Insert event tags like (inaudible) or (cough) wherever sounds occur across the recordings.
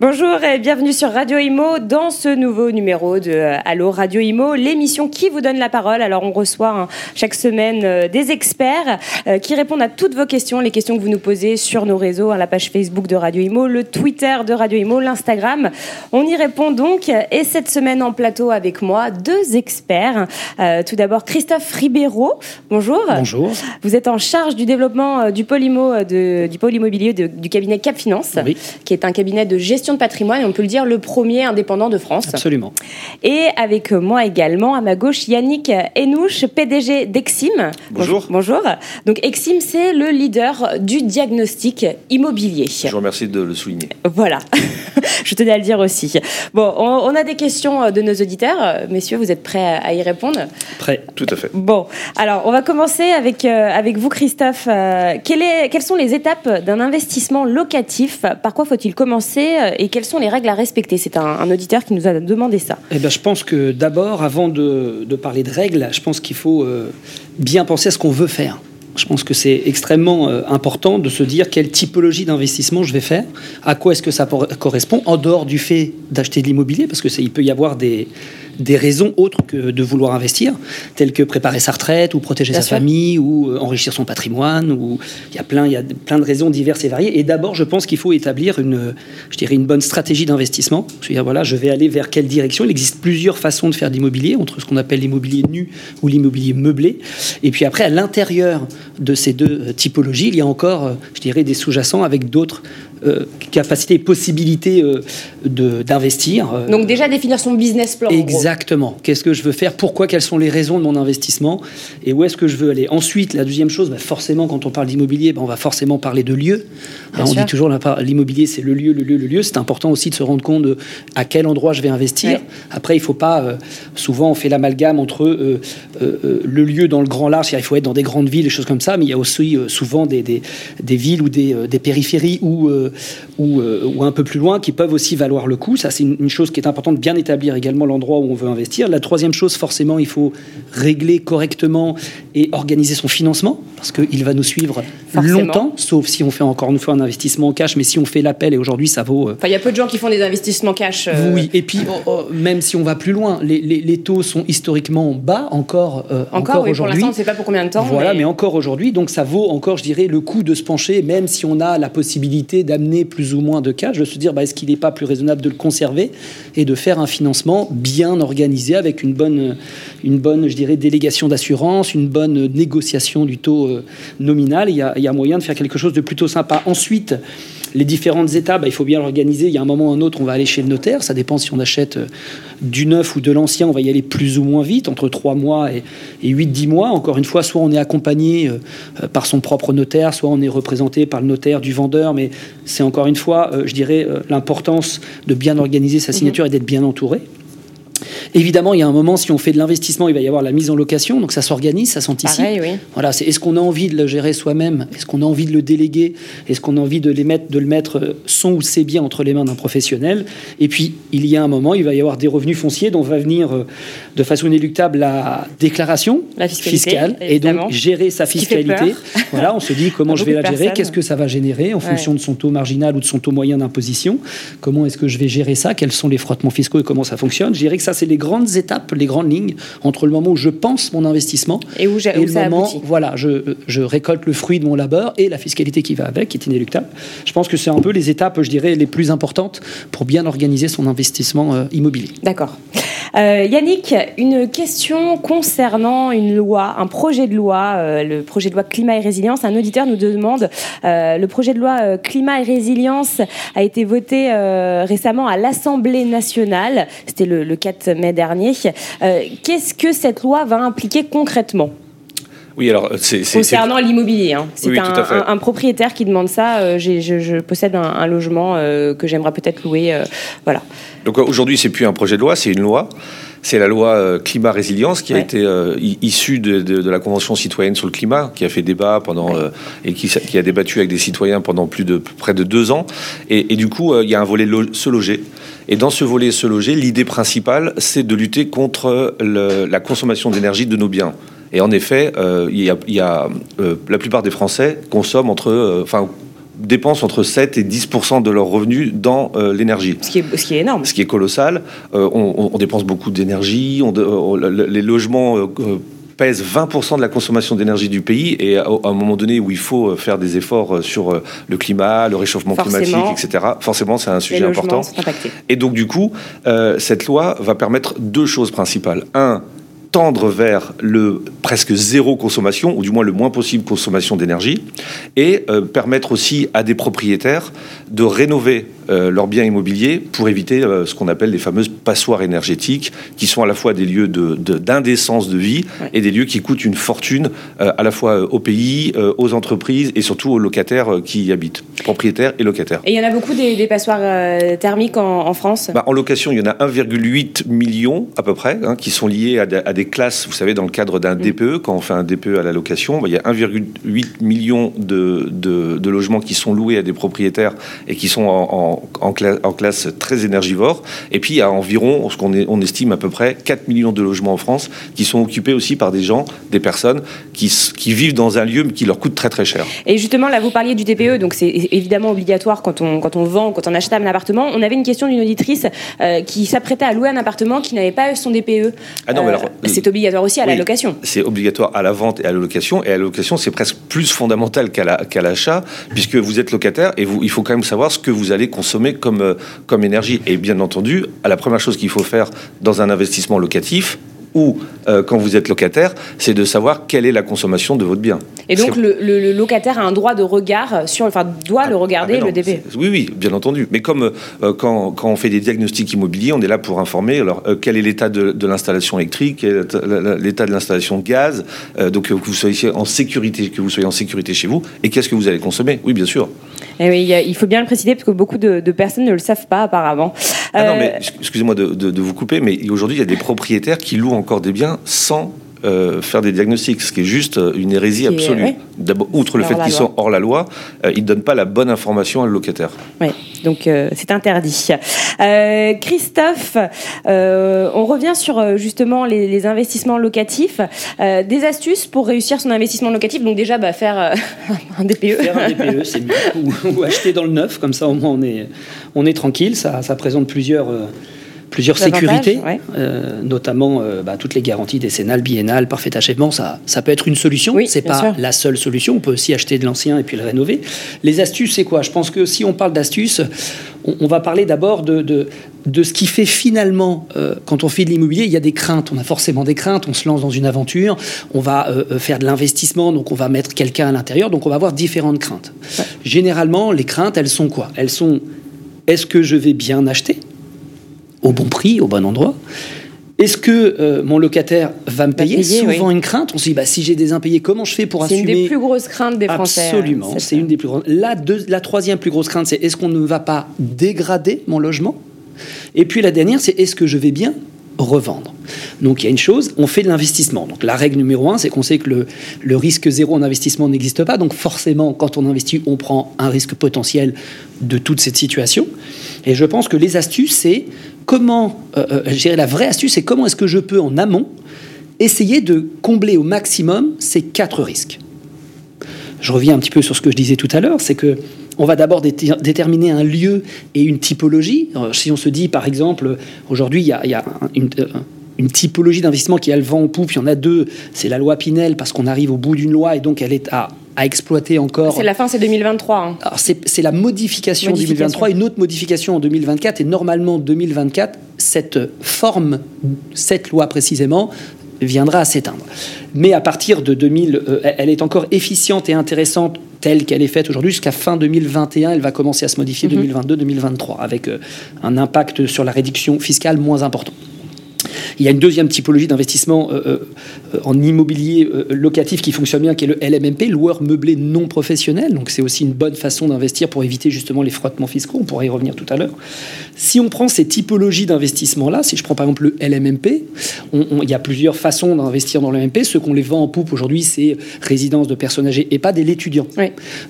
Bonjour et bienvenue sur Radio Imo dans ce nouveau numéro de euh, Allo Radio Imo, l'émission qui vous donne la parole. Alors on reçoit hein, chaque semaine euh, des experts euh, qui répondent à toutes vos questions, les questions que vous nous posez sur nos réseaux, hein, la page Facebook de Radio Imo, le Twitter de Radio Imo, l'Instagram. On y répond donc et cette semaine en plateau avec moi deux experts. tout d'abord Christophe Ribeiro. Bonjour. Bonjour. Vous êtes en charge du développement du pôle du pôle immobilier du cabinet Cap Finance, qui est un cabinet de gestion de patrimoine, on peut le dire le premier indépendant de France. Absolument. Et avec moi également, à ma gauche, Yannick Enouche, PDG d'Exim. Bonjour. Bonjour. Donc Exim, c'est le leader du diagnostic immobilier. Je vous remercie de le souligner. Voilà. (laughs) Je tenais à le dire aussi. Bon, on, a des questions de nos auditeurs. Messieurs, vous êtes prêts à y répondre? Prêt. Tout à fait. Bon, alors on va commencer avec, euh, avec vous, Christophe. Euh, est, quelles sont les étapes d'un investissement locatif? Par quoi faut-il commencer et quelles sont les règles à respecter? C'est un, auditeur qui nous a demandé ça. Eh bien, je pense que d'abord, avant de, parler de règles, je pense qu'il faut euh, bien penser à ce qu'on veut faire. Je pense que c'est extrêmement euh, important de se dire quelle typologie d'investissement je vais faire, à quoi est-ce que ça correspond, en dehors du fait d'acheter de l'immobilier, parce que il peut y avoir des, des raisons autres que de vouloir investir, telles que préparer sa retraite, ou protéger sa famille, ou euh, enrichir son patrimoine, ou il y a plein, il y a plein de raisons diverses et variées. Et d'abord, je pense qu'il faut établir une, je dirais, une bonne stratégie d'investissement. Je veux dire, voilà, je vais aller vers quelle direction. Il existe plusieurs façons de faire de l'immobilier, entre ce qu'on appelle l'immobilier nu ou l'immobilier meublé. Et puis après, à l'intérieur de ces deux euh, typologies, il y a encore, euh, je dirais, des sous-jacents avec d'autres euh, capacité et possibilité euh, d'investir. Donc déjà définir son business plan. Exactement. Qu'est-ce que je veux faire? Pourquoi? Quelles sont les raisons de mon investissement? Et où est-ce que je veux aller? Ensuite, la deuxième chose, bah, forcément, quand on parle d'immobilier, bah, on va forcément parler de lieu. on dit toujours l'immobilier, c'est le lieu, le lieu, le lieu. C'est important aussi de se rendre compte de à quel endroit je vais investir. Après, il faut pas. souvent, on fait l'amalgame entre le lieu dans le grand large, il faut être dans des grandes villes, des choses comme ça, mais il y a aussi souvent des, des, des, villes ou des, des périphéries euh, ou, un peu plus loin qui peuvent aussi valoir le coup. Ça, c'est une, chose qui est importante de bien établir également l'endroit où on veut investir. La troisième chose, forcément, il faut régler correctement et organiser son financement parce qu'il va nous suivre longtemps, sauf si on fait encore une fois un investissement en cash. Mais si on fait l'appel, et aujourd'hui, ça vaut. Euh, il y a peu de gens qui font des investissements cash. Euh, oui, et puis, oh, oh, même si on va plus loin, les, taux sont historiquement bas encore, encore, oui, aujourd'hui. Pour l'instant, on ne sait pas pour combien de temps. Voilà, mais, encore aujourd'hui, donc ça vaut encore, je dirais, le coup de se pencher, même si on a la possibilité d'amener plus ou moins de cas, je veux se dire, bah, est-ce qu'il n'est pas plus raisonnable de le conserver et de faire un financement bien organisé avec une bonne, une bonne je dirais, délégation d'assurance, une bonne négociation du taux euh, nominal. Il y, a, il y a moyen de faire quelque chose de plutôt sympa. Ensuite, les différentes étapes, bah, il faut bien l'organiser. Il y a un moment ou un autre, on va aller chez le notaire. Ça dépend si on achète euh, du neuf ou de l'ancien. On va y aller plus ou moins vite, entre 3 mois et, et 8-10 mois. Encore une fois, soit on est accompagné euh, par son propre notaire, soit on est représenté par le notaire du vendeur. Mais c'est encore une fois, je dirais, l'importance de bien organiser sa signature et d'être bien entouré. Évidemment, il y a un moment, si on fait de l'investissement, il va y avoir la mise en location, donc ça s'organise, ça s'anticipe. Voilà, c'est est-ce qu'on a envie de le gérer soi-même? Est-ce qu'on a envie de le déléguer? Est-ce qu'on a envie de, les mettre, de le mettre euh, son ou ses biens entre les mains d'un professionnel? Et puis, il y a un moment, il va y avoir des revenus fonciers dont va venir euh, de façon inéluctable la déclaration fiscale et donc gérer sa fiscalité. (laughs) Voilà, on se dit comment je vais la gérer, qu'est-ce que ça va générer en fonction de son taux marginal ou de son taux moyen d'imposition? Comment est-ce que je vais gérer ça? Quels sont les frottements fiscaux et comment ça fonctionne? Je dirais que ça, c'est les grandes étapes, les grandes lignes entre le moment où je pense mon investissement et où, et le moment, aboutit. voilà, je, je, récolte le fruit de mon labeur et la fiscalité qui va avec, qui est inéluctable. Je pense que c'est un peu les étapes, je dirais, les plus importantes pour bien organiser son investissement euh, immobilier. D'accord. Euh, Yannick, une question concernant une loi, un projet de loi, euh, le projet de loi climat et résilience. Un auditeur nous demande, le projet de loi climat et résilience a été voté récemment à l'Assemblée nationale. C'était le, le 4 mai dernier. Euh, qu'est-ce que cette loi va impliquer concrètement? Oui, alors c'est concernant l'immobilier. Hein. C'est un, propriétaire qui demande ça. Euh, je, possède un, logement euh, que j'aimerais peut-être louer. voilà. Donc aujourd'hui, c'est plus un projet de loi, c'est une loi. C'est la loi climat résilience qui a été issue de, la Convention citoyenne sur le climat, qui a fait débat pendant et qui, qui, a débattu avec des citoyens pendant plus de près de deux ans. Et, du coup, il y a un volet se loger. Et dans ce volet se loger, l'idée principale, c'est de lutter contre la consommation d'énergie de nos biens. Et en effet, il y a, il y a la plupart des Français consomment entre, enfin dépensent entre 7 et 10 de leurs revenus dans euh, l'énergie. Ce, qui est, ce qui est énorme. Ce qui est colossal. Euh, on, dépense beaucoup d'énergie. les logements euh, pèsent 20% de la consommation d'énergie du pays et à, un moment donné où il faut faire des efforts sur le climat, le réchauffement climatique, etc., forcément c'est un sujet important. Et donc du coup, cette loi va permettre deux choses principales. Un, tendre vers le presque zéro consommation, ou du moins le moins possible consommation d'énergie, et euh, permettre aussi à des propriétaires de rénover leurs biens immobiliers pour éviter euh, ce qu'on appelle les fameuses passoires énergétiques, qui sont à la fois des lieux d'indécence de, de, vie et des lieux qui coûtent une fortune à la fois au pays, aux entreprises et surtout aux locataires qui y habitent, propriétaires et locataires. Et il y en a beaucoup des, passoires thermiques en, France? Bah, En location, il y en a 1,8 million à peu près, hein, qui sont liés à, à des classes, vous savez, dans le cadre d'un mm. DPE, quand on fait un DPE à la location, bah, il y a 1,8 million de, de, logements qui sont loués à des propriétaires et qui sont en, en, classe, très énergivore. Et puis il y a environ, ce qu'on on estime à peu près, 4 millions de logements en France qui sont occupés aussi par des gens, des personnes qui, qui vivent dans un lieu qui leur coûte très très cher. Et justement, là, vous parliez du DPE, donc c'est évidemment obligatoire quand on, quand on vend, quand on achète un appartement. On avait une question d'une auditrice euh, qui s'apprêtait à louer un appartement qui n'avait pas son DPE. Ah non, mais alors, euh, c'est obligatoire aussi à la location. C'est obligatoire à la vente et à la location. Et à la location, c'est presque plus fondamental qu'à l'achat, puisque vous êtes locataire et vous, il faut quand même savoir ce que vous allez consommer comme, euh, comme énergie. Et bien entendu, à la première chose qu'il faut faire dans un investissement locatif, ou euh, quand vous êtes locataire, c'est de savoir quelle est la consommation de votre bien. Et donc le, locataire a un droit de regard sur, enfin doit le regarder ah, le DP. Oui, oui, bien entendu. Mais comme euh, quand, quand, on fait des diagnostics immobiliers, on est là pour informer. Alors euh, quel est l'état de, de l'installation électrique, l'état de l'installation gaz, donc que vous soyez en sécurité, que vous soyez en sécurité chez vous, et qu'est-ce que vous allez consommer? Oui, bien sûr. Et eh oui, il faut bien le préciser parce que beaucoup de, personnes ne le savent pas apparemment. Ah non, mais excusez-moi de, de, vous couper, mais aujourd'hui il y a des propriétaires qui louent encore des biens sans euh, faire des diagnostics, ce qui est juste euh, une hérésie absolue. D'abord, outre le fait qu'ils sont hors la loi, euh, ils ne donnent pas la bonne information à le locataire. Oui, donc c'est interdit. Christophe, on revient sur justement les, investissements locatifs. des astuces pour réussir son investissement locatif? Donc déjà, bah, faire (laughs) un DPE. Faire un DPE, c'est mieux. Ou, acheter dans le neuf, comme ça au moins on est, on est tranquille. Ça, ça présente plusieurs plusieurs sécurités, euh, notamment euh, bah, toutes les garanties décennales, biennales, parfait achèvement, ça, ça peut être une solution. Oui, c'est pas la seule solution. On peut aussi acheter de l'ancien et puis le rénover. Les astuces, c'est quoi? Je pense que si on parle d'astuces, on, va parler d'abord de, de, de, ce qui fait finalement, euh, quand on fait de l'immobilier, il y a des craintes. On a forcément des craintes. On se lance dans une aventure, on va faire de l'investissement, donc on va mettre quelqu'un à l'intérieur, donc on va avoir différentes craintes. Généralement, les craintes, elles sont quoi? Elles sont est-ce que je vais bien acheter? Au bon prix, au bon endroit est-ce que euh, mon locataire va me payer, Souvent une crainte? On se dit, bah, si j'ai des impayés, comment je fais pour assumer C'est une des plus grosses craintes des Français. Absolument, c'est une des plus grosses. La, la troisième plus grosse crainte, c'est est-ce qu'on ne va pas dégrader mon logement? Et puis la dernière, c'est est-ce que je vais bien revendre. Donc il y a une chose, on fait de l'investissement. Donc la règle numéro un, c'est qu'on sait que le, le, risque zéro en investissement n'existe pas. Donc forcément, quand on investit, on prend un risque potentiel de toute cette situation. Et je pense que les astuces, c'est comment, euh, euh, la vraie astuce, c'est comment est-ce que je peux en amont essayer de combler au maximum ces quatre risques. Je reviens un petit peu sur ce que je disais tout à l'heure, c'est que on va d'abord déterminer un lieu et une typologie. si on se dit, par exemple, aujourd'hui, il y a, une, une typologie d'investissement qui a le vent en poupe. Il y en a deux. C'est la loi Pinel parce qu'on arrive au bout d'une loi et donc elle est à, à exploiter encore. C'est la fin, c'est 2023. Hein. C'est la modification, modification 2023, une autre modification en 2024 et normalement 2024, cette forme, cette loi précisément, viendra à s'éteindre. Mais à partir de 2000, euh, elle est encore efficiente et intéressante telle qu'elle est faite aujourd'hui jusqu'à fin 2021. Elle va commencer à se modifier 2022-2023 mhm. avec euh, un impact sur la réduction fiscale moins important. Il y a une deuxième typologie d'investissement euh, euh, en immobilier euh, locatif qui fonctionne bien, qui est le LMMP, loueur meublé non professionnel. Donc c'est aussi une bonne façon d'investir pour éviter justement les frottements fiscaux. On pourrait y revenir tout à l'heure. Si on prend ces typologies d'investissement-là, si je prends par exemple le LMMP, il y a plusieurs façons d'investir dans le LMMP. Ce qu'on les vend en poupe aujourd'hui, c'est résidence de personnes âgées et pas de l'étudiant.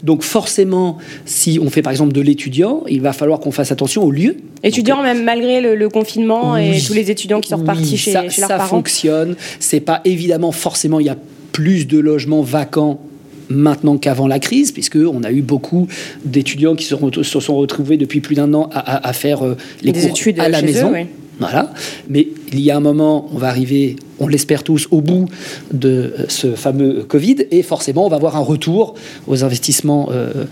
Donc forcément, si on fait par exemple de l'étudiant, il va falloir qu'on fasse attention au lieu. Étudiant, même malgré le, confinement et tous les étudiants qui sont repartis chez, ça, chez leurs ça parents. fonctionne. C'est pas évidemment forcément il y a plus de logements vacants maintenant qu'avant la crise, puisque on a eu beaucoup d'étudiants qui se, sont retrouvés depuis plus d'un an à, à- à faire euh, les Des cours études à la eux, maison. oui. Voilà. Mais il y a un moment, on va arriver, on l'espère tous, au bout de euh, ce fameux Covid, et forcément, on va avoir un retour aux investissements euh,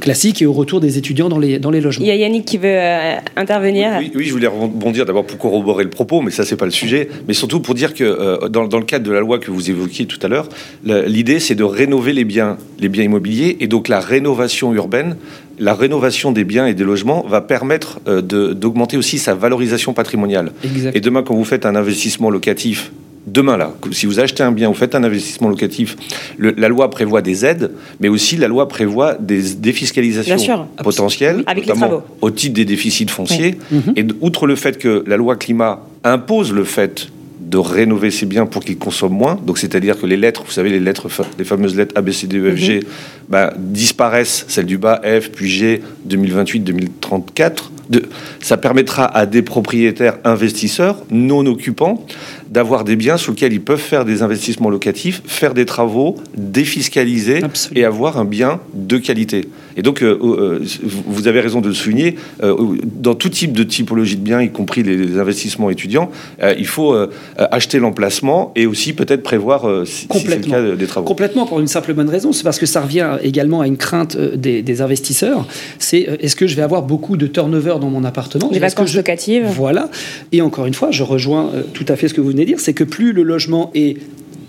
classiques et au retour des étudiants dans les, dans les logements. Il y a Yannick qui veut euh, intervenir. Oui, oui, je voulais rebondir d'abord pour corroborer le propos, mais ça, c'est pas le sujet. Mais surtout pour dire que euh, dans, dans le cadre de la loi que vous évoquiez tout à l'heure, l'idée, c'est de rénover les biens, les biens immobiliers. Et donc, la rénovation urbaine, la rénovation des biens et des logements va permettre euh, d'augmenter aussi sa valorisation patrimoniale. Exact. Et demain, quand vous faites un investissement locatif, demain là, si vous achetez un bien, vous faites un investissement locatif, le- la loi prévoit des aides, mais aussi la loi prévoit des défiscalisations potentielles, Avec notamment au titre des déficits fonciers. Mhm. Et outre le fait que la loi climat impose le fait de rénover ces biens pour qu'ils consomment moins, donc c'est-à-dire que les lettres, vous savez, les lettres, les fameuses lettres A, B, C, D, E, F, G, Mhm. bah, disparaissent, celles du bas, F, puis G, 2028-2034. De, ça permettra à des propriétaires investisseurs non occupants d'avoir des biens sur lesquels ils peuvent faire des investissements locatifs, faire des travaux, défiscaliser Absolument. et avoir un bien de qualité. Et donc, euh, euh, vous- avez raison de le souligner, euh, dans tout type de typologie de biens, y compris les, les investissements étudiants, il faut acheter l'emplacement et aussi peut-être prévoir, si, le cas, des travaux. Complètement, pour une simple bonne raison, c'est parce que ça revient également à une crainte des, des investisseurs. C'est est-ce que je vais avoir beaucoup de turnover dans mon appartement vacances je- locatives. Voilà. Et encore une fois, je rejoins euh, tout à fait ce que vous venez de dire, c'est que plus le logement est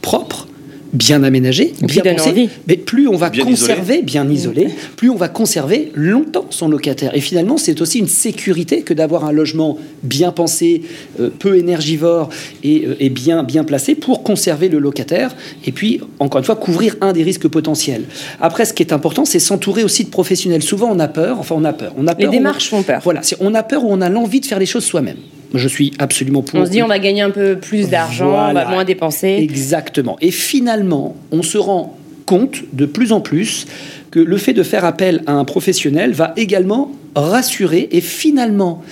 propre, bien aménagé, bien pensé, envie. mais plus on va Bien conserver, bien isolé, plus on va conserver longtemps son locataire. Et finalement, c'est aussi une sécurité que d'avoir un logement bien pensé, euh, peu énergivore et, euh, et bien, bien placé pour conserver le locataire et puis, encore une fois, couvrir un des risques potentiels. Après, ce qui est important, c'est s'entourer aussi de professionnels. Souvent, on a peur, enfin, on a peur. On a Les peur, démarches on- font peur. Voilà, c'est- on a peur ou on a l'envie de faire les choses soi-même. Je suis absolument pour. On se dit on va gagner un peu plus d'argent, on va moins dépenser. Exactement. Et finalement, on se rend compte de plus en plus que le fait de faire appel à un professionnel va également rassurer et finalement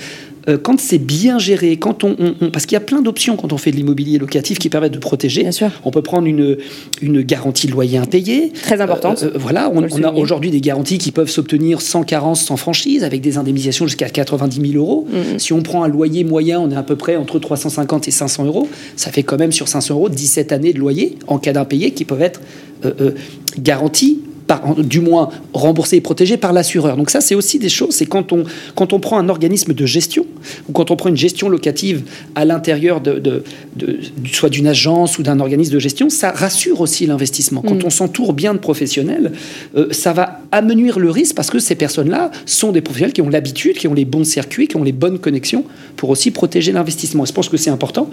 euh, quand c'est bien géré, quand on, on- on- parce qu'il y a plein d'options quand on fait de l'immobilier locatif qui permettent de protéger. Bien sûr. On peut prendre une, une garantie de loyer impayé. Très importante. Euh, euh, voilà, on, a aujourd'hui des garanties qui peuvent s'obtenir sans carence, sans franchise, avec des indemnisations jusqu'à 90 000 euros. Mhm. Si on prend un loyer moyen, on est à peu près entre 350 et 500 euros. Ça fait quand même sur 500 euros 17 années de loyer en cas d'impayé qui peuvent être euh, euh, garanties. Par, du moins remboursées et protégées par l'assureur. Donc ça, c'est aussi des choses. C'est quand on, quand on prend un organisme de gestion ou quand on prend une gestion locative à l'intérieur de, de- de- soit d'une agence ou d'un organisme de gestion, ça rassure aussi l'investissement. Quand on s'entoure bien de professionnels, euh, ça va amenuire le risque parce que ces personnes-là sont des professionnels qui ont l'habitude, qui ont les bons circuits, qui ont les bonnes connexions pour aussi protéger l'investissement. Et je pense que c'est important.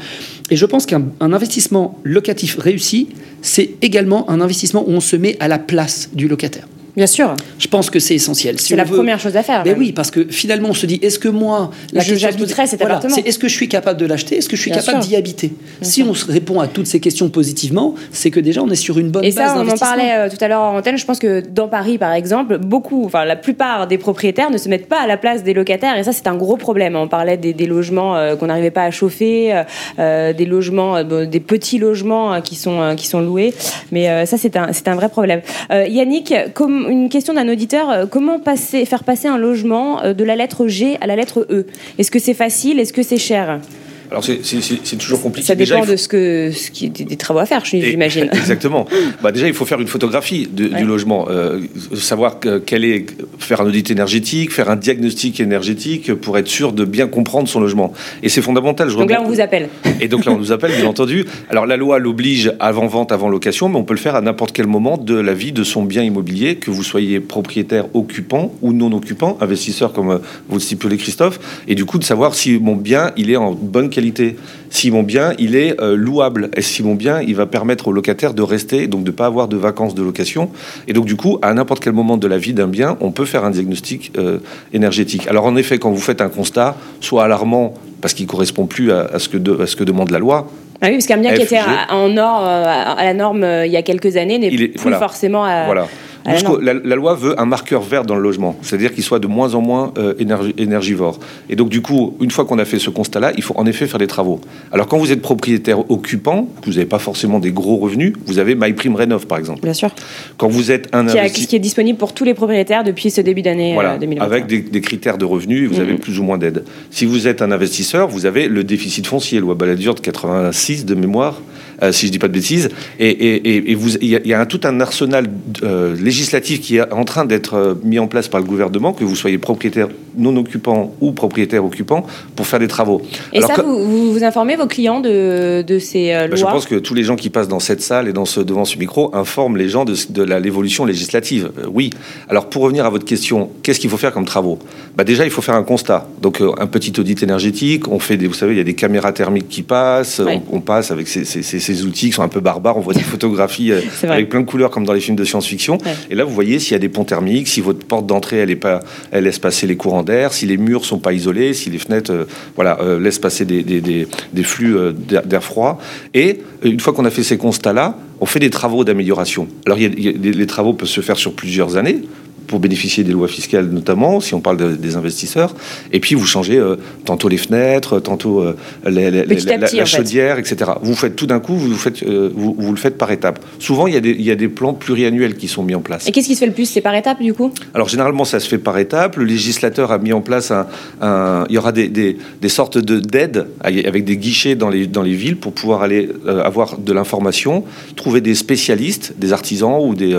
Et je pense qu'un un investissement locatif réussi, c'est également un investissement où on se met à la place du locataire. Bien sûr. Je pense que c'est essentiel. Si C'est la veut- première chose à faire. mais oui, parce que finalement, on se dit, est-ce que moi, Je- question j'habiterai se- cet voilà, appartement. est-ce que je suis capable de l'acheter Est-ce que je suis Bien capable d'y habiter Si on se répond à toutes ces questions positivement, c'est que déjà, on est sur une bonne Et base ça, on en parlait euh, tout à l'heure en antenne. Je pense que dans Paris, par exemple, beaucoup, enfin la plupart des propriétaires ne se mettent pas à la place des locataires. Et ça, c'est un gros problème. On parlait des, des logements euh, qu'on n'arrivait pas à chauffer, euh, des logements, des petits logements qui sont qui sont loués. Mais ça, c'est un c'est un vrai problème. Yannick, comme une question d'un auditeur, euh, comment faire passer un logement euh, de la lettre G à la lettre E? Est-ce que c'est facile? Est-ce que c'est cher? Alors, c'est- toujours compliqué. Ça Déjà, dépend faut- de ce que ce qui des, des travaux à faire, j'imagine. (laughs) Exactement. (laughs) Bah déjà, il faut faire une photographie de- Ouais. du logement, euh, savoir que- quel est, faire un audit énergétique, faire un diagnostic énergétique pour être sûr de bien comprendre son logement. Et c'est fondamental. Je Donc là, on vous appelle. (laughs) Et donc là, on nous appelle, bien entendu. Alors la loi l'oblige avant vente, avant location, mais on peut le faire à n'importe quel moment de la vie de son bien immobilier, que vous soyez propriétaire, occupant ou non occupant, investisseur comme euh, vous le stipulez Christophe, et du coup de savoir si mon bien il est en bonne qualité, si mon bien il est euh, louable, et si mon bien il va permettre au locataire de rester, donc de pas avoir de vacances de location. Et donc du coup, à n'importe quel moment de la vie d'un bien, on peut faire un diagnostic euh, énergétique. Alors en effet, quand vous faites un constat, soit alarmant parce qu'il correspond plus à, à ce que de- à ce que demande la loi, Ah oui, parce qu'un bien qui était en or, euh, à la norme euh, il y a quelques années n'est plus voilà. forcément à. Voilà. Nous, que- la, la loi veut un marqueur vert dans le logement, c'est-à-dire qu'il soit de moins en moins euh, énergi- énergivore. Et donc, du coup, une fois qu'on a fait ce constat-là, il faut en effet faire des travaux. Alors, quand vous êtes propriétaire occupant, que vous n'avez pas forcément des gros revenus, vous avez MyPrimeRénov, par exemple. Bien sûr. Quand vous êtes un Qui, a- qui est disponible pour tous les propriétaires depuis ce début d'année Voilà, euh, 2021. avec des, des critères de revenus, vous avez Mhm. plus ou moins d'aide. Si vous êtes un investisseur, vous avez le déficit foncier, loi Balladur de 86 de mémoire, euh, si je dis pas de bêtises. Et, il y a, tout un arsenal euh, législatif qui est en train d'être euh, mis en place par le gouvernement, que vous soyez propriétaire non occupant ou propriétaire occupant, pour faire des travaux. Et Alors, ça, que- vous, vous, informez vos clients de, de ces euh, bah, je pense que tous les gens qui passent dans cette salle et dans ce, devant ce micro informent les gens de, de l'évolution législative. Euh, oui. Alors, pour revenir à votre question, qu'est-ce qu'il faut faire comme travaux? Bah, Déjà, il faut faire un constat. Donc, euh, un petit audit énergétique. On fait des, vous savez, il y a des caméras thermiques qui passent. Ouais. On, on passe avec ces, ces- ces- ces outils qui sont un peu barbares. On voit des (laughs) photographies avec plein de couleurs comme dans les films de science-fiction. Ouais. Et là, vous voyez s'il y a des ponts thermiques, si votre porte d'entrée, elle, est pas, elle laisse passer les courants d'air, si les murs sont pas isolés, si les fenêtres euh, voilà, euh, laissent passer des, des- flux euh, d'air froid. Et une fois qu'on a fait ces constats-là, on fait des travaux d'amélioration. Alors, les travaux peuvent se faire sur plusieurs années pour bénéficier des lois fiscales notamment, si on parle de- des investisseurs. Et puis vous changez euh, tantôt les fenêtres, tantôt euh, les- les- Petit la, fait. chaudière, etc. Vous faites tout d'un coup, vous, faites, euh, vous, vous le faites par étapes. Souvent, il y, a des, il y a des plans pluriannuels qui sont mis en place. Et qu'est-ce qui se fait le plus? C'est par étapes, du coup? Alors généralement, ça se fait par étapes. Le législateur a mis en place un, un- il y aura des, des- des sortes de d'aides avec des guichets dans les dans les villes pour pouvoir aller avoir de l'information, trouver des spécialistes, des artisans ou des,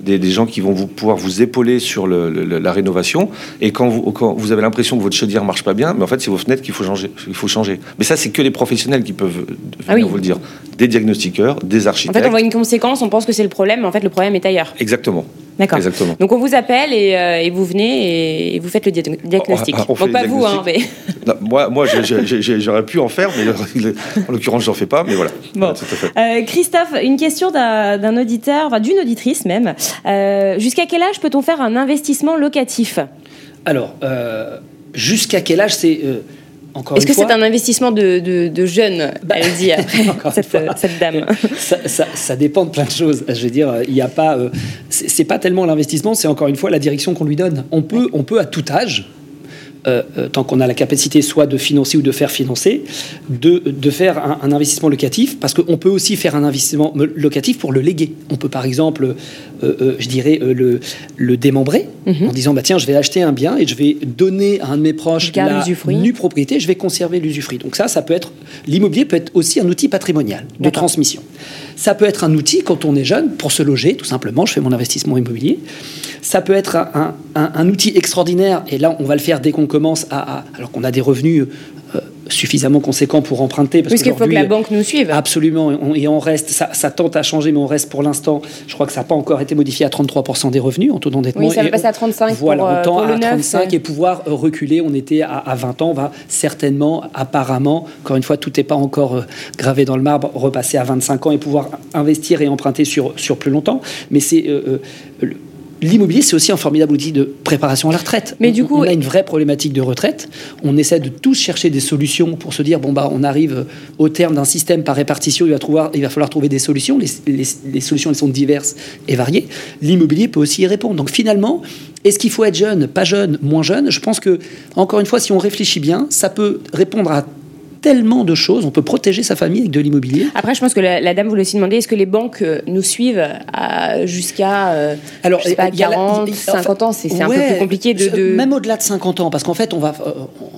des des gens qui vont vous pouvoir vous épauler sur le- le- la rénovation. Et quand vous quand vous avez l'impression que votre chaudière marche pas bien, mais en fait c'est vos fenêtres qu'il faut changer. Il faut changer. Mais ça c'est que les professionnels qui peuvent euh, Ah oui. vous le dire. Des diagnostiqueurs, des En architectes. fait, on voit une conséquence, on pense que c'est le problème, mais en fait, le problème est ailleurs. Exactement. D'accord. Exactement. Donc on vous appelle et, euh, et vous venez et, et vous faites le dia- diagnostic. On- on fait Bon, le pas vous, hein, mais Non, moi, moi j'aurais pu en faire, mais en l'occurrence, j'en fais pas. Mais voilà. Bon. Ouais, tout à fait. Euh, Christophe, une question d'un auditeur, enfin d'une auditrice même. Euh, Jusqu'à quel âge peut-on faire un investissement locatif? Alors, euh, jusqu'à quel âge c'est euh, Est-ce que c'est un investissement de, de, de jeune Bah, Elle dit (laughs) après, cette, dame. ça, ça- ça dépend de plein de choses. Je veux dire, il n'y a pas. euh, c'est pas tellement l'investissement, c'est encore une fois la direction qu'on lui donne. On peut, on peut à tout âge. Euh, euh, tant qu'on a la capacité soit de financer ou de faire financer, de, de faire un, un investissement locatif, parce qu'on peut aussi faire un investissement me- locatif pour le léguer. On peut par exemple, euh, euh, je dirais, le, le démembrer, Mhm. en disant, bah, tiens, je vais acheter un bien et je vais donner à un de mes proches garde la l'usufruit. nue propriété, je vais conserver l'usufruit. Donc ça, ça peut être, l'immobilier peut être aussi un outil patrimonial de D'accord. transmission. Ça peut être un outil quand on est jeune pour se loger, tout simplement. Je fais mon investissement immobilier. Ça peut être un, outil extraordinaire, et là, on va le faire dès qu'on commence à, alors qu'on a des revenus suffisamment conséquents pour emprunter. Parce Puisqu'il faut que la banque nous suive. Absolument, et on, et on reste, ça, ça tente à changer, mais on reste pour l'instant, je crois que ça n'a pas encore été modifié à 33% des revenus en taux d'endettement. Oui, ça va passer à 35 Voilà, pour, euh, on tend pour le à neuf, 35 c'est- et pouvoir reculer. On était à, à 20 ans, on va certainement, apparemment, encore une fois, tout n'est pas encore euh, gravé dans le marbre, repasser à 25 ans et pouvoir investir et emprunter sur, sur plus longtemps. Mais c'est. euh, euh, le- L'immobilier, c'est aussi un formidable outil de préparation à la retraite. Mais On- du coup- on a une vraie problématique de retraite. On essaie de tous chercher des solutions pour se dire bon bah on arrive au terme d'un système par répartition, il va, trouver, il va falloir trouver des solutions. Les, les- les solutions elles sont diverses et variées. L'immobilier peut aussi y répondre. Donc finalement, est-ce qu'il faut être jeune, pas jeune, moins jeune? Je pense que encore une fois, si on réfléchit bien, ça peut répondre à tellement de choses. On peut protéger sa famille avec de l'immobilier. Après, je pense que la, la dame voulait aussi demander est-ce que les banques euh, nous suivent jusqu'à euh, Alors, je sais pas, il y a la- 40, il- enfin, 50 ans C'est un peu plus compliqué de. de- Même au-delà de 50 ans, parce qu'en fait, on va, euh,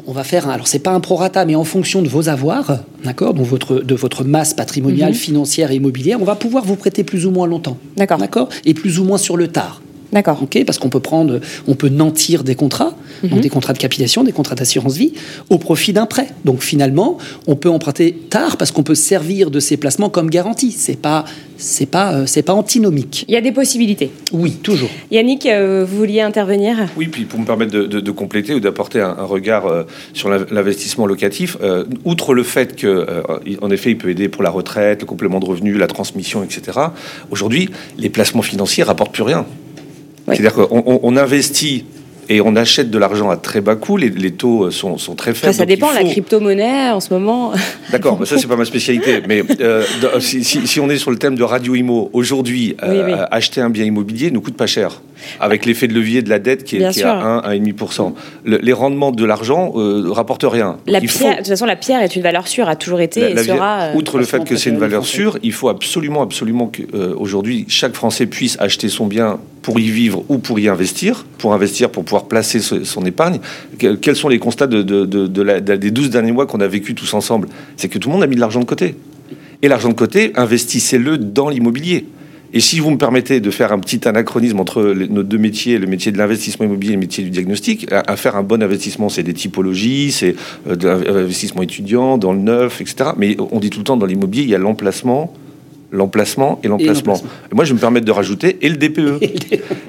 on va faire. un- Alors, c'est pas un prorata, mais en fonction de vos avoirs, d'accord, donc votre, de votre masse patrimoniale, Mhm. financière et immobilière, on va pouvoir vous prêter plus ou moins longtemps. D'accord. D'accord Et plus ou moins sur le tard. D'accord. Ok, parce qu'on peut prendre, on peut nantir des contrats, Mhm. donc des contrats de capitalisation, des contrats d'assurance vie, au profit d'un prêt. Donc finalement, on peut emprunter tard parce qu'on peut servir de ces placements comme garantie. C'est pas, c'est pas, euh, c'est pas antinomique. Il y a des possibilités. Oui, toujours. Yannick, euh, vous vouliez intervenir? Oui, puis pour me permettre de, de- de compléter ou d'apporter un, un regard euh, sur l'investissement locatif, euh, outre le fait que, euh, en effet, il peut aider pour la retraite, le complément de revenus, la transmission, etc. Aujourd'hui, les placements financiers rapportent plus rien. Oui. C'est-à-dire qu'on on- investit et on achète de l'argent à très bas coût. Les, les taux sont, sont, très faibles. ça dépend, la crypto-monnaie en ce moment. (laughs) D'accord, ça, c'est pas ma spécialité. Mais euh, si, si, si, on est sur le thème de Radio Imo, aujourd'hui, oui, oui. acheter un bien immobilier ne coûte pas cher avec l'effet de levier de la dette qui est, qui est à 1, 1,5%. Le, les rendements de l'argent ne euh, rapportent rien. La pierre, faut... De toute façon, la pierre est une valeur sûre, a toujours été la, et la sera. Euh, outre le fait que c'est une valeur sûre, il faut absolument, absolument qu'aujourd'hui, euh, chaque Français puisse acheter son bien pour y vivre ou pour y investir, pour investir, pour pouvoir placer son épargne. Quels sont les constats de, de, de, de la, des 12 derniers mois qu'on a vécu tous ensemble? C'est que tout le monde a mis de l'argent de côté. Et l'argent de côté, investissez-le dans l'immobilier. Et si vous me permettez de faire un petit anachronisme entre les, nos deux métiers, le métier de l'investissement immobilier et le métier du diagnostic, à, à faire un bon investissement, c'est des typologies, c'est euh, de l'investissement étudiant, dans le neuf, etc. Mais on dit tout le temps dans l'immobilier, il y a l'emplacement, l'emplacement et l'emplacement. Moi, je vais me permettre de rajouter et le DPE.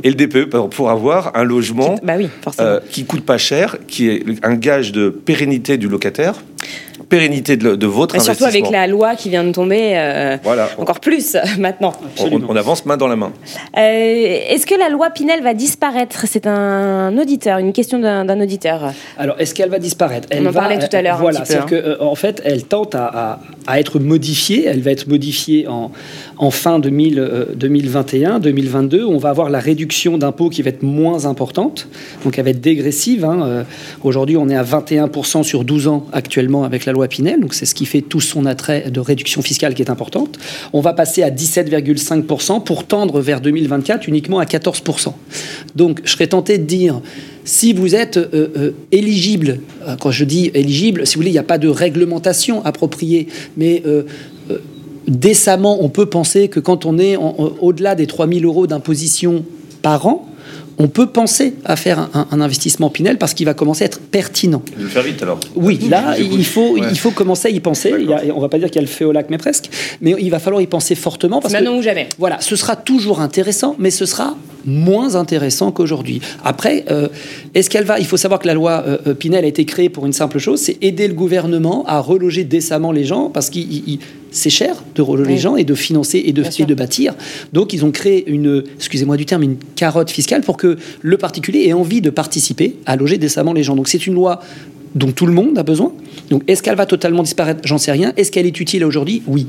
et le DPE pour, pour avoir un logement bah oui, euh, qui coûte pas cher, qui est un gage de pérennité du locataire pérennité de, de votre Et investissement. surtout avec la loi qui vient de tomber, euh, voilà. encore plus maintenant. On, on, avance main dans la main. Euh, est-ce que la loi Pinel va disparaître? C'est un auditeur, une question d'un auditeur. Alors, est-ce qu'elle va disparaître? Elle On en va, parlait tout à l'heure. Voilà, c'est hein. que euh, en fait, elle tente à, à, à, être modifiée. Elle va être modifiée en, en fin 2000, euh, 2021, 2022. On va avoir la réduction d'impôts qui va être moins importante, donc elle va être dégressive. Hein. Aujourd'hui, on est à 21% sur 12 ans actuellement avec la loi Pinel, donc c'est ce qui fait tout son attrait de réduction fiscale qui est importante. On va passer à 17,5% pour tendre vers 2024 uniquement à 14%. Donc je serais tenté de dire, si vous êtes euh, euh, éligible, quand je dis éligible, si vous voulez, il n'y a pas de réglementation appropriée, mais euh, décemment, on peut penser que quand on est au-delà des 3 000 euros d'imposition par an, on peut penser à faire un, investissement Pinel parce qu'il va commencer à être pertinent. De le faire vite alors Oui, là, il faut, ouais. il faut commencer à y penser. Il y a, on va pas dire qu'il y a le feu au lac, mais presque. Mais il va falloir y penser fortement. Parce Maintenant que, ou jamais. Voilà, ce sera toujours intéressant, mais ce sera moins intéressant qu'aujourd'hui. Après, euh, est-ce qu'elle va Il faut savoir que la loi euh, Pinel a été créée pour une simple chose, c'est aider le gouvernement à reloger décemment les gens parce qu'il c'est cher de reloger oui. les gens et de financer et de, et de bâtir. Donc ils ont créé une, excusez-moi du terme, une carotte fiscale pour que le particulier ait envie de participer à loger décemment les gens. Donc c'est une loi dont tout le monde a besoin. Donc est-ce qu'elle va totalement disparaître? J'en sais rien. Est-ce qu'elle est utile aujourd'hui? Oui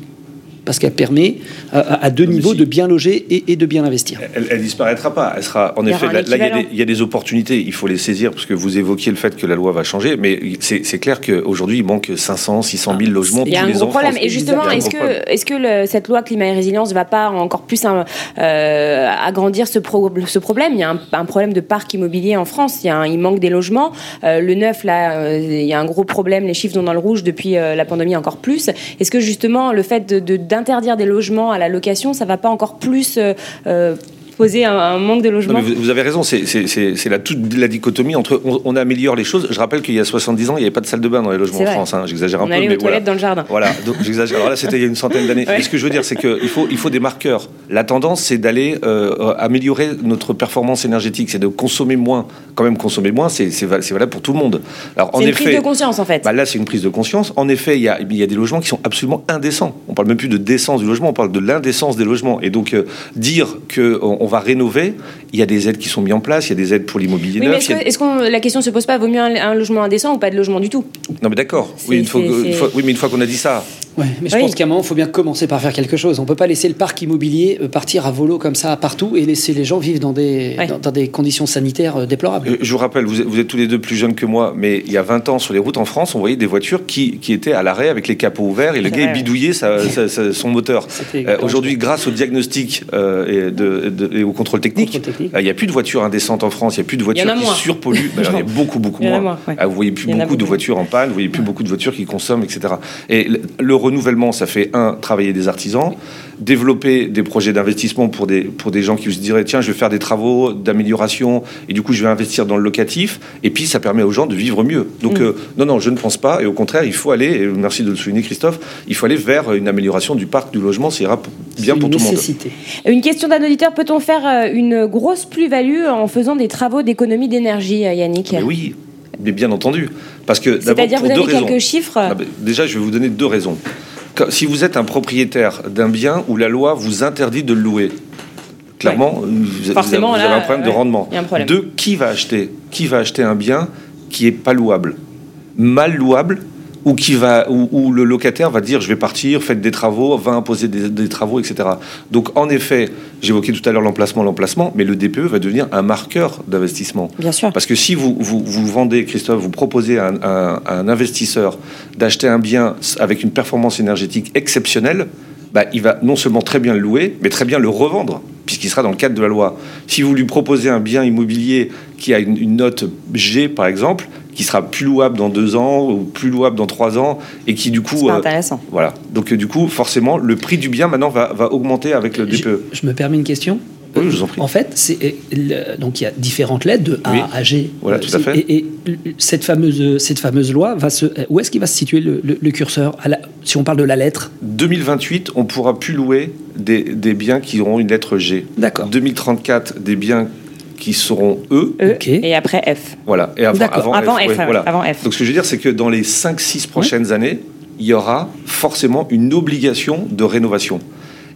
parce qu'elle permet à, à deux niveaux si. de bien loger et, et, de bien investir. Elle, elle disparaîtra pas. Elle sera, en effet, là, il, il, y a des opportunités. Il faut les saisir parce que vous évoquiez le fait que la loi va changer, mais c'est clair qu'aujourd'hui il manque 500, 600 000 logements il y a un les gros problème. Et justement, est-ce que, est -ce que le, cette loi climat et résilience va pas encore plus euh, agrandir ce, pro, ce, problème? Il y a un, un, problème de parc immobilier en France. Il, y a un, il manque des logements. Euh, le neuf, là, euh, il y a un gros problème. Les chiffres sont dans le rouge depuis euh, la pandémie encore plus. Est-ce que justement le fait d'interdire de, de, des logements à la location, ça va pas encore plus euh, euh, poser un, un, manque de logement. Non, vous, vous, avez raison, c'est la, toute la dichotomie entre on, on, améliore les choses. Je rappelle qu'il y a 70 ans, il n'y avait pas de salle de bain dans les logements en France. Hein. J'exagère un on peu. Allait mais aux voilà. dans le jardin. Voilà, j'exagère. Alors là, c'était il y a une centaine d'années. (laughs) ouais. Ce que je veux dire, c'est qu'il faut, il faut des marqueurs. La tendance, c'est d'aller euh, améliorer notre performance énergétique, c'est de consommer moins. Quand même, consommer moins, c'est valable pour tout le monde. Alors, en une effet, prise de conscience, en fait. Bah là, c'est une prise de conscience. En effet, il y, a, y a des logements qui sont absolument indécents. On parle même plus de décence du logement, on parle de l'indécence des logements. Et donc, euh, dire qu'on on va rénover, il y a des aides qui sont mises en place, il y a des aides pour l'immobilier oui, neuf. Est-ce que, la question ne se pose pas, vaut mieux un, un, logement indécent ou pas de logement du tout? Non, mais d'accord. Oui, oui, mais une fois qu'on a dit ça. Ouais, mais je oui. pense qu'à un moment, il faut bien commencer par faire quelque chose. On ne peut pas laisser le parc immobilier euh, partir à volo comme ça partout et laisser les gens vivre dans des, ouais. dans, dans, des conditions sanitaires euh, déplorables. Je vous rappelle, vous êtes, vous êtes, tous les deux plus jeunes que moi, mais il y a 20 ans, sur les routes en France, on voyait des voitures qui, qui étaient à l'arrêt avec les capots ouverts et le gars bidouillait sa, (laughs) sa, sa, son moteur. Euh, Aujourd'hui, grâce au diagnostic euh, et, de, de, et, au contrôle technique, contrôle technique. il n'y a plus de voitures indécentes en France, il n'y a plus de voitures qui surpolluent. Ben, il y a (laughs) beaucoup, beaucoup moins. moins ouais. Vous voyez plus beaucoup, beaucoup, de voitures en panne, vous voyez plus beaucoup de voitures qui consomment, etc. Et le, le renouvellement, ça fait un, travailler des artisans, développer des projets d'investissement pour des, pour des gens qui se diraient tiens, je vais faire des travaux d'amélioration et du coup, je vais investir dans le locatif. Et puis, ça permet aux gens de vivre mieux. Donc, mmh. euh, non, non, je ne pense pas. Et au contraire, il faut aller, et merci de le souligner, Christophe, il faut aller vers une amélioration du parc du logement. Ça ira bien pour tout le monde. Une question d'un auditeur peut-on faire euh, une grosse plus-value en faisant des travaux d'économie d'énergie, euh, Yannick? Mais Oui, mais bien entendu. Parce que C'est-à-dire, vous avez raisons. quelques chiffres ah, Déjà, je vais vous donner deux raisons si vous êtes un propriétaire d'un bien où la loi vous interdit de le louer, Clairement, vous, Forcément, vous avez là, un problème ouais, de rendement. un problème. Deux, qui va acheter Qui va acheter un bien qui est pas louable? Mal louable ou qui va ou, ou le locataire va dire je vais partir, faites des travaux, va imposer des, des travaux, etc. Donc en effet, j'évoquais tout à l'heure l'emplacement, l'emplacement, mais le DPE va devenir un marqueur d'investissement. Bien sûr. Parce que si vous, vous, vous vendez, Christophe, vous proposez à un, à un- à un investisseur d'acheter un bien avec une performance énergétique exceptionnelle, bah, il va non seulement très bien le louer, mais très bien le revendre, puisqu'il sera dans le cadre de la loi. Si vous lui proposez un bien immobilier qui a une, une note G, par exemple, qui sera plus louable dans deux ans ou plus louable dans trois ans, et qui du coup... C'est euh, intéressant. voilà. Donc euh, du coup, forcément, le prix du bien maintenant va, va augmenter avec le Je, DPE. je me permets une question? Oui, je vous en prie. En fait, c'est euh, donc il y a différentes lettres de A Oui. à G. Voilà, tout à fait. Et, et cette fameuse cette fameuse loi va se où est-ce qu'il va se situer le, le- le curseur? À la- si on parle de la lettre? 2028, on pourra plus louer des, des biens qui auront une lettre G. D'accord. 2034, des biens qui seront E. E Ok. et après F. Voilà. Et avant, D'accord. Avant F, ouais, ouais, voilà. avant F. Donc ce que je veux dire, c'est que dans les 5-6 prochaines années, il y aura forcément une obligation de rénovation.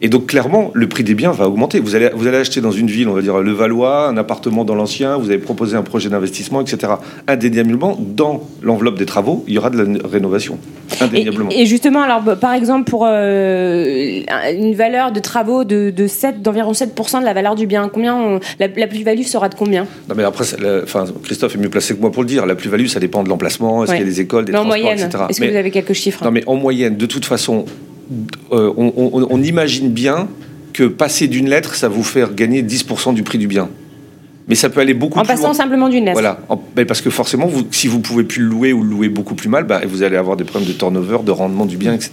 Et donc clairement, le prix des biens va augmenter. Vous allez, vous allez acheter dans une ville, on va dire le Valois, un appartement dans l'ancien, vous avez proposé un projet d'investissement, etc. Indéniablement, dans l'enveloppe des travaux, il y aura de la rénovation. Indéniablement. et justement, alors, bah, par exemple, pour euh, une valeur de travaux de, de 7, d'environ 7% de la valeur du bien, combien on- la, la plus-value sera de combien? Non mais après, la- enfin, Christophe est mieux placé que moi pour le dire. La plus-value, ça dépend de l'emplacement, est-ce Ouais. qu'il y a des écoles, des Mais en transports, moyenne, etc. est-ce que Mais- vous avez quelques chiffres? Non, mais en moyenne, de toute façon, euh, on, on- on imagine bien que passer d'une lettre, ça vous fait gagner 10% du prix du bien. Mais ça peut aller beaucoup En plus passant loin. simplement d'une lettre. Voilà, En- ben, parce que forcément, vous, si vous pouvez plus le louer ou le louer beaucoup plus mal, bah, vous allez avoir des problèmes de turnover, de rendement du bien, etc.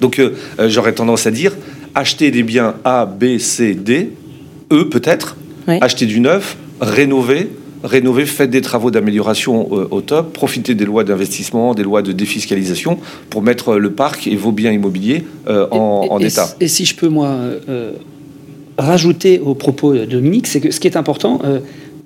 Donc, euh, euh, j'aurais tendance à dire acheter des biens A, B, C, D, E peut-être, Oui. acheter du neuf, rénover, rénover, faites des travaux d'amélioration euh, au top, profitez des lois d'investissement, des lois de défiscalisation pour mettre euh, le parc et vos biens immobiliers euh, en, Et- en et, état. Et si je peux, moi, rajouter au propos de Dominique, c'est que ce qui est important,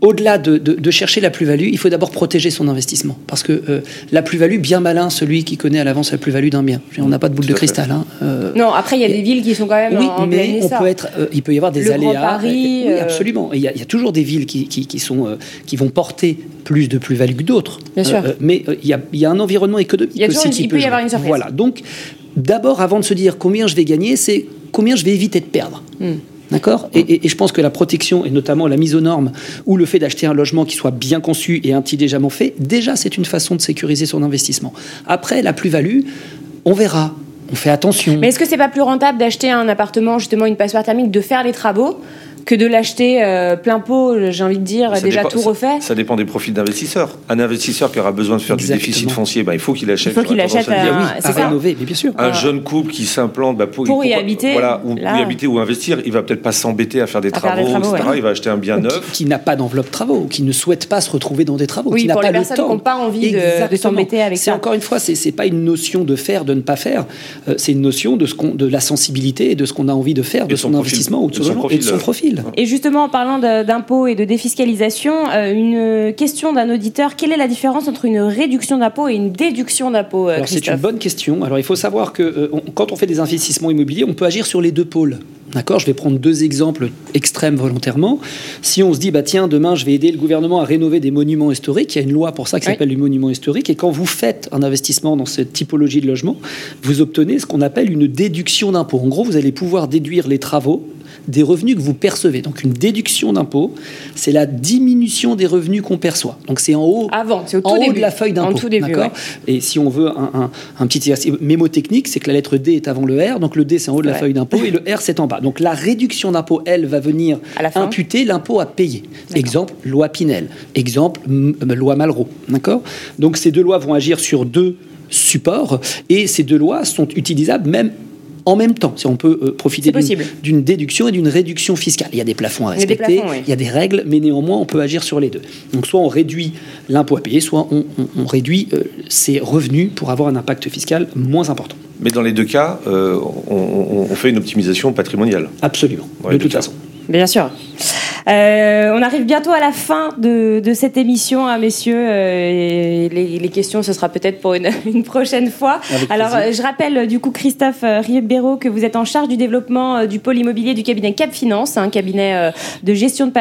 au-delà de, de- de chercher la plus-value, il faut d'abord protéger son investissement. Parce que euh, la plus-value, bien malin, celui qui connaît à l'avance la plus-value d'un bien. On n'a pas de boule de cristal. hein, euh, Non, après, il y a des villes qui sont quand même oui, en, en plein mais on peut être, euh, il peut y avoir des Le Grand aléas. Paris, oui, absolument. Et Il y, a- il y a toujours des villes qui, qui, qui sont, euh, qui vont porter plus de plus-value que d'autres. Bien sûr. Mais euh, il y, a, il y a un environnement économique Il y a toujours aussi une- qui il peut y jouer. avoir une surprise. Voilà. Donc, d'abord, avant de se dire combien je vais gagner, c'est combien je vais éviter de perdre. Hmm. D'accord et, je pense que la protection, et notamment la mise aux normes, ou le fait d'acheter un logement qui soit bien conçu et intelligemment fait, déjà, c'est une façon de sécuriser son investissement. Après, la plus-value, on verra. On fait attention. Mais est-ce que c'est pas plus rentable d'acheter un appartement, justement une passoire thermique, de faire les travaux que de l'acheter euh, plein pot, j'ai envie de dire, Ça déjà dépend- tout refait Ça, dépend des profils d'investisseurs. Un investisseur qui aura besoin de faire Exactement. du déficit foncier, bah, il faut qu'il achète. Il faut qu'il achète à dire. un- oui, c'est à rénover, mais bien sûr. Un Ah. jeune couple qui s'implante bah, pour, Pour y habiter, voilà, ou, y habiter ou investir, il va peut-être pas s'embêter à faire des À faire travaux, des travaux, etc. ouais. Il va acheter un bien Ou neuf. qui n'a pas d'enveloppe travaux, qui ne souhaite pas se retrouver dans des travaux, Oui, qui n'a pour pas les le personnes temps. qui n'ont pas envie de- s'embêter avec C'est ça. encore une fois, c'est c'est pas une notion de faire, de ne pas faire. euh, c'est une notion de ce qu'on, de la sensibilité et de ce qu'on a envie de faire, de son investissement ou de Et son, de son logement, profil, et justement, en parlant d'impôts et de défiscalisation, euh, une question d'un auditeur quelle est la différence entre une réduction d'impôt et une déduction d'impôt euh, Alors c'est une bonne question. Alors il faut savoir que euh, quand on fait des investissements immobiliers, on peut agir sur les deux pôles. D'accord? Je vais prendre deux exemples extrêmes volontairement. Si on se dit, bah tiens, demain je vais aider le gouvernement à rénover des monuments historiques, il y a une loi pour ça qui Oui. s'appelle le monument historique. Et quand vous faites un investissement dans cette typologie de logement, vous obtenez ce qu'on appelle une déduction d'impôt. En gros, vous allez pouvoir déduire les travaux des revenus que vous percevez. Donc une déduction d'impôt, c'est la diminution des revenus qu'on perçoit. Donc c'est en haut Avant, c'est au tout en haut début. de la feuille En d'impôt. tout début, d'accord ouais. Et si on veut un, un- un petit exercice mémotechnique, c'est que la lettre D est avant le R, donc le D c'est en haut de la Ouais. feuille d'impôt et le R c'est en bas. Donc la réduction d'impôt, elle, va venir À la fin. imputer l'impôt à payer. Exemple, loi Pinel. Exemple, loi Malraux. D'accord Donc ces deux lois vont agir sur deux supports et ces deux lois sont utilisables même en même temps. Si on peut euh, profiter d'une- déduction et d'une réduction fiscale. Il y a des plafonds à Il y respecter, plafonds, oui. il y a des règles, mais néanmoins on peut agir sur les deux. Donc soit on réduit l'impôt à payer, soit on, on- on réduit euh, ses revenus pour avoir un impact fiscal moins important. Mais dans les deux cas, euh, on, on- on fait une optimisation patrimoniale. Absolument, Ouais, de de toute cas. façon. Bien sûr. On arrive bientôt à la fin de, cette émission, hein, messieurs. Les, questions, ce sera peut-être pour une, (laughs) prochaine fois. Alors, je rappelle du coup, Christophe Ribeiro, que vous êtes en charge du développement du pôle immobilier du cabinet Cap Finance, un cabinet de gestion de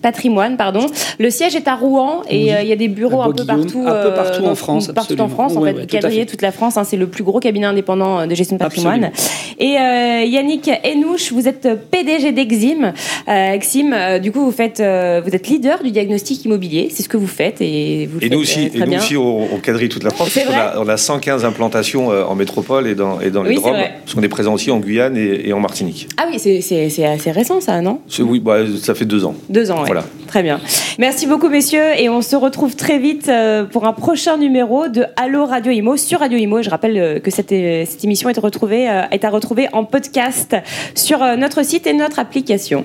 patrimoine. Pardon. Le siège est à Rouen et il y a des bureaux un peu partout, un peu partout en France. Partout en France, en fait, quadriller toute la France. Hein, c'est le plus gros cabinet indépendant de gestion de patrimoine. Et Yannick Enouche, vous êtes PDG d'Exim. Exim, du coup, vous faites, vous êtes leader du diagnostic immobilier. C'est ce que vous faites et vous. Et nous aussi, et nous aussi, on, quadrille toute la France. On a, 115 implantations en métropole et dans, et dans les Drômes, parce qu'on est présent aussi en Guyane et, en Martinique. Ah oui, c'est assez récent ça, non? Oui, bah, ça fait deux ans. Deux ans, voilà. Très bien. Merci beaucoup, messieurs, et on se retrouve très vite pour un prochain numéro de Allo Radio Imo sur Radio Imo. Je rappelle que cette, cette émission est, retrouvée, est à retrouver en podcast sur notre site et notre application.